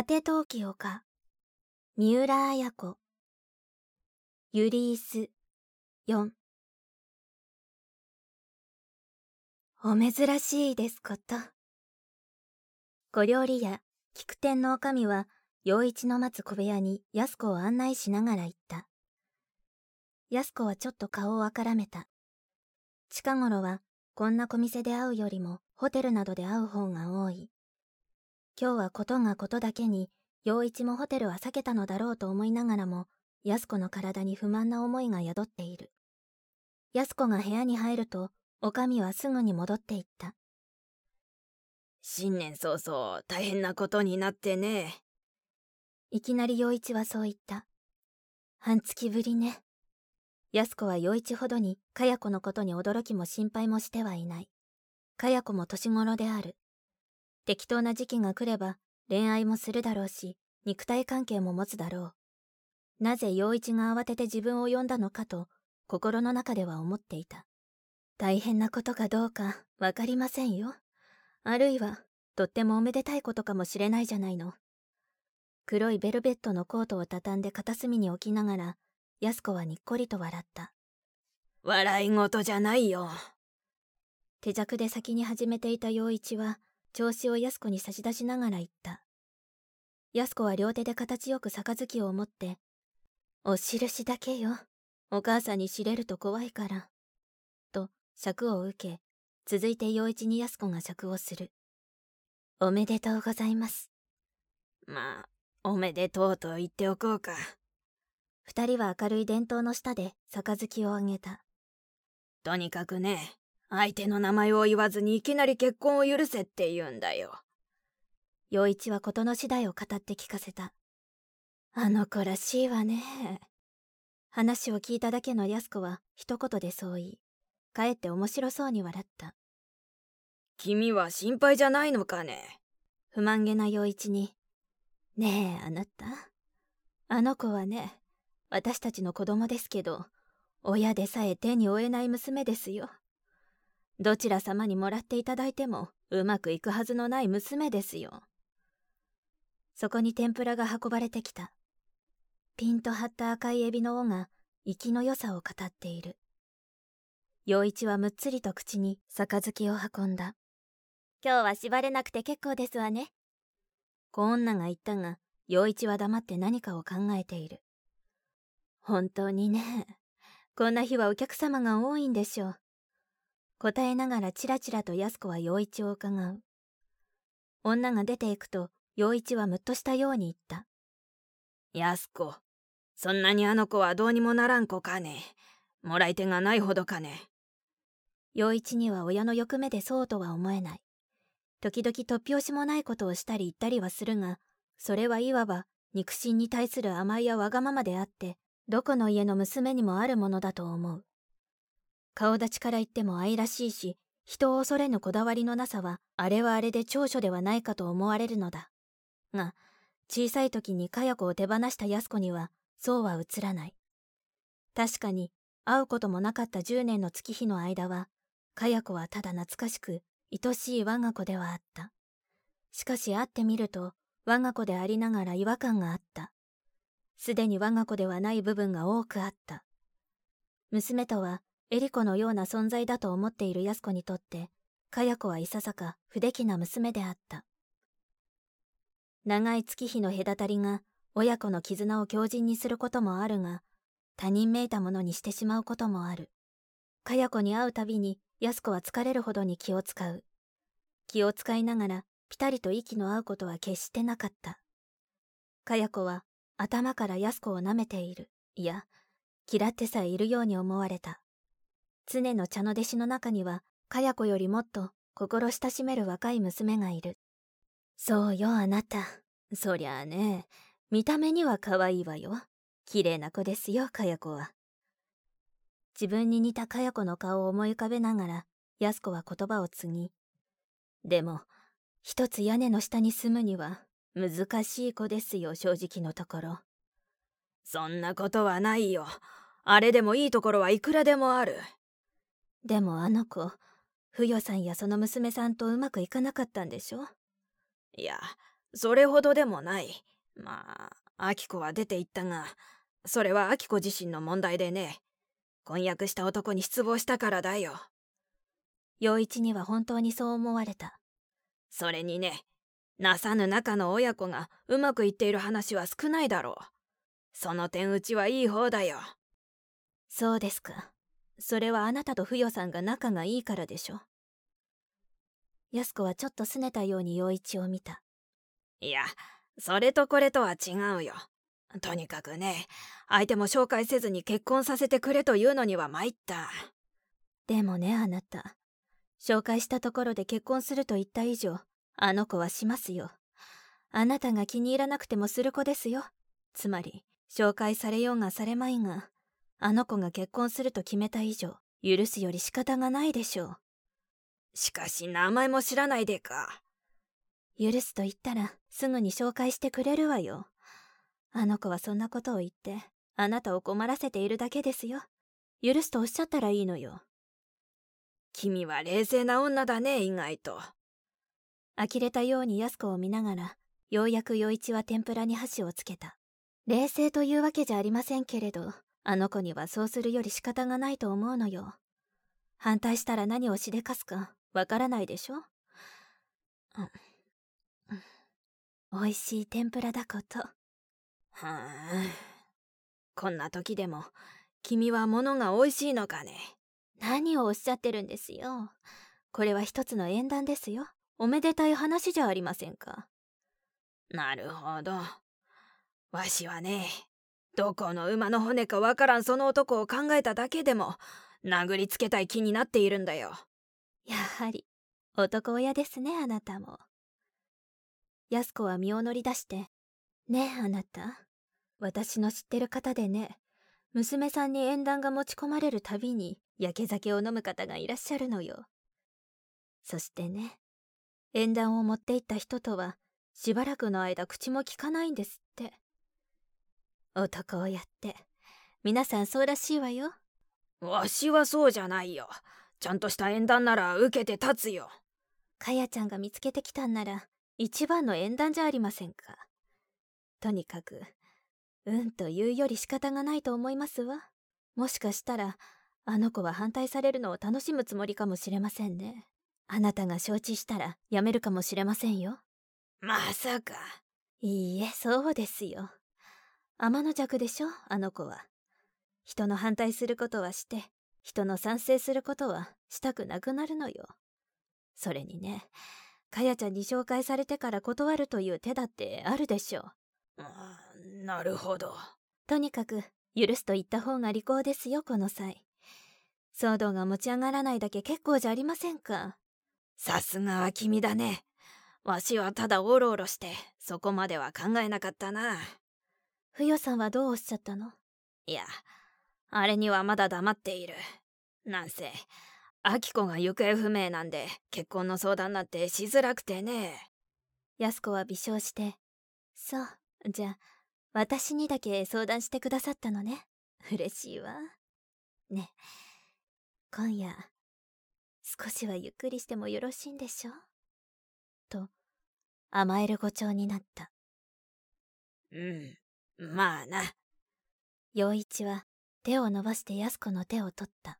果て陶器丘三浦綾子。ユリース4お珍しいですこと。小料理屋菊天の女将は陽一の待つ小部屋に安子を案内しながら言った。安子はちょっと顔をあからめた。近頃はこんな小店で会うよりもホテルなどで会う方が多い。今日はことがことだけに陽一もホテルは避けたのだろうと思いながらも安子の体に不満な思いが宿っている。安子が部屋に入るとおかみはすぐに戻っていった。新年早々大変なことになってね。いきなり陽一はそう言った。半月ぶりね。安子は陽一ほどにかや子のことに驚きも心配もしてはいない。かや子も年頃である適当な時期が来れば恋愛もするだろうし肉体関係も持つだろう。なぜ陽一が慌てて自分を呼んだのかと心の中では思っていた。大変なことかどうかわかりませんよ。あるいはとってもおめでたいことかもしれないじゃないの。黒いベルベットのコートを畳んで片隅に置きながら安子はにっこりと笑った。笑い事じゃないよ。手酌で先に始めていた陽一は調子を安子に差し出しながら言った。安子は両手で形よく杯を持って、お印だけよ。お母さんに知れると怖いから。と、尺を受け、続いて陽一に安子が尺をする。おめでとうございます。まあ、おめでとうと言っておこうか。二人は明るい伝統の下で杯をあげた。とにかくね、相手の名前を言わずにいきなり結婚を許せって言うんだよ。陽一は事の次第を語って聞かせた。あの子らしいわね。話を聞いただけの安子は一言でそう言い、かえって面白そうに笑った。君は心配じゃないのかね不満げな陽一に。ねえ、あなた。あの子はね、私たちの子供ですけど、親でさえ手に負えない娘ですよ。どちら様にもらっていただいてもうまくいくはずのない娘ですよ。そこに天ぷらが運ばれてきた。ピンと張った赤いエビの尾が生きの良さを語っている。陽一はむっつりと口に杯を運んだ。今日は縛れなくて結構ですわね。小女が言ったが、陽一は黙って何かを考えている。本当にね、こんな日はお客様が多いんでしょう。答えながらチラチラと安子は陽一を伺う。女が出ていくと、陽一はむっとしたように言った。安子、そんなにあの子はどうにもならん子かね。もらい手がないほどかね。陽一には親の欲目でそうとは思えない。時々突拍子もないことをしたり言ったりはするが、それはいわば肉親に対する甘いやわがままであって、どこの家の娘にもあるものだと思う。顔立ちから言っても愛らしいし、人を恐れぬこだわりのなさは、あれはあれで長所ではないかと思われるのだ。が、小さい時にかや子を手放した安子には、そうは映らない。確かに、会うこともなかった10年の月日の間は、かや子はただ懐かしく、愛しい我が子ではあった。しかし会ってみると、我が子でありながら違和感があった。すでに我が子ではない部分が多くあった。娘とはエリコのような存在だと思っている安子にとって、かや子はいささか不出来な娘であった。長い月日の隔たりが親子の絆を強靭にすることもあるが、他人めいたものにしてしまうこともある。かや子に会うたびに安子は疲れるほどに気を使う。気を使いながらぴたりと息の合うことは決してなかった。かや子は頭から安子を舐めている。いや、嫌ってさえいるように思われた。常の茶の弟子の中には、かや子よりもっと心親しめる若い娘がいる。そうよ、あなた。そりゃあね、見た目には可愛いわよ。綺麗な子ですよ、かや子は。自分に似たかや子の顔を思い浮かべながら、やす子は言葉を継ぎ。でも、一つ屋根の下に住むには、難しい子ですよ、正直のところ。そんなことはないよ。あれでもいいところはいくらでもある。でもあの子、ふよさんやその娘さんとうまくいかなかったんでしょ？いや、それほどでもない。まあ、アキコは出て行ったが、それはアキコ自身の問題でね。婚約した男に失望したからだよ。陽一には本当にそう思われた。それにね、なさぬ仲の親子がうまくいっている話は少ないだろう。その点うちはいい方だよ。そうですか。それはあなたとふよさんが仲がいいからでしょ。安子はちょっと拗ねたように陽一を見た。いや、それとこれとは違うよ。とにかくね、相手も紹介せずに結婚させてくれというのには参った。でもね、あなた。紹介したところで結婚すると言った以上、あの子はしますよ。あなたが気に入らなくてもする子ですよ。つまり、紹介されようがされまいが、あの子が結婚すると決めた以上、許すより仕方がないでしょう。しかし名前も知らないでか。許すと言ったら、すぐに紹介してくれるわよ。あの子はそんなことを言って、あなたを困らせているだけですよ。許すとおっしゃったらいいのよ。君は冷静な女だね、意外と。呆れたように安子を見ながら、ようやく陽一は天ぷらに箸をつけた。冷静というわけじゃありませんけれど、あの子にはそうするより仕方がないと思うのよ。反対したら何をしでかすかわからないでしょ、うん、美味しい天ぷらだこと。はあ、こんな時でも、君は物が美味しいのかね？何をおっしゃってるんですよ。これは一つの縁談ですよ。おめでたい話じゃありませんか。なるほど。わしはね、どこの馬の骨かわからんその男を考えただけでも、殴りつけたい気になっているんだよ。やはり、男親ですね、あなたも。安子は身を乗り出して、ねえ、あなた。私の知ってる方でね、娘さんに縁談が持ち込まれるたびに、焼け酒を飲む方がいらっしゃるのよ。そしてね、縁談を持っていった人とは、しばらくの間口も聞かないんですって。男をやって。皆さんそうらしいわよ。わしはそうじゃないよ。ちゃんとした縁談なら受けて立つよ。かやちゃんが見つけてきたんなら、一番の縁談じゃありませんか。とにかく、うんと言うより仕方がないと思いますわ。もしかしたら、あの子は反対されるのを楽しむつもりかもしれませんね。あなたが承知したらやめるかもしれませんよ。まさか。いいえ、そうですよ。天の弱でしょ、あの子は。人の反対することはして、人の賛成することはしたくなくなるのよ。それにね、かやちゃんに紹介されてから断るという手だってあるでしょう。なるほど。とにかく、許すと言った方が利口ですよ、この際。騒動が持ち上がらないだけ結構じゃありませんか。さすがは君だね。わしはただおろおろして、そこまでは考えなかったな。ふよさんはどうおっしゃったの？いや、あれにはまだ黙っている。なんせ、アキコが行方不明なんで、結婚の相談なんてしづらくてね。安子は微笑して、そう、じゃあ、私にだけ相談してくださったのね。嬉しいわ。ね、今夜、少しはゆっくりしてもよろしいんでしょ？と、甘える語調になった。うん、まあな。陽一は手を伸ばして安子の手を取った。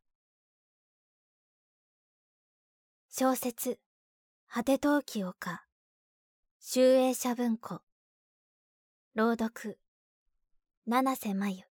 小説、果て陶器丘、集英社文庫、朗読、七瀬真由。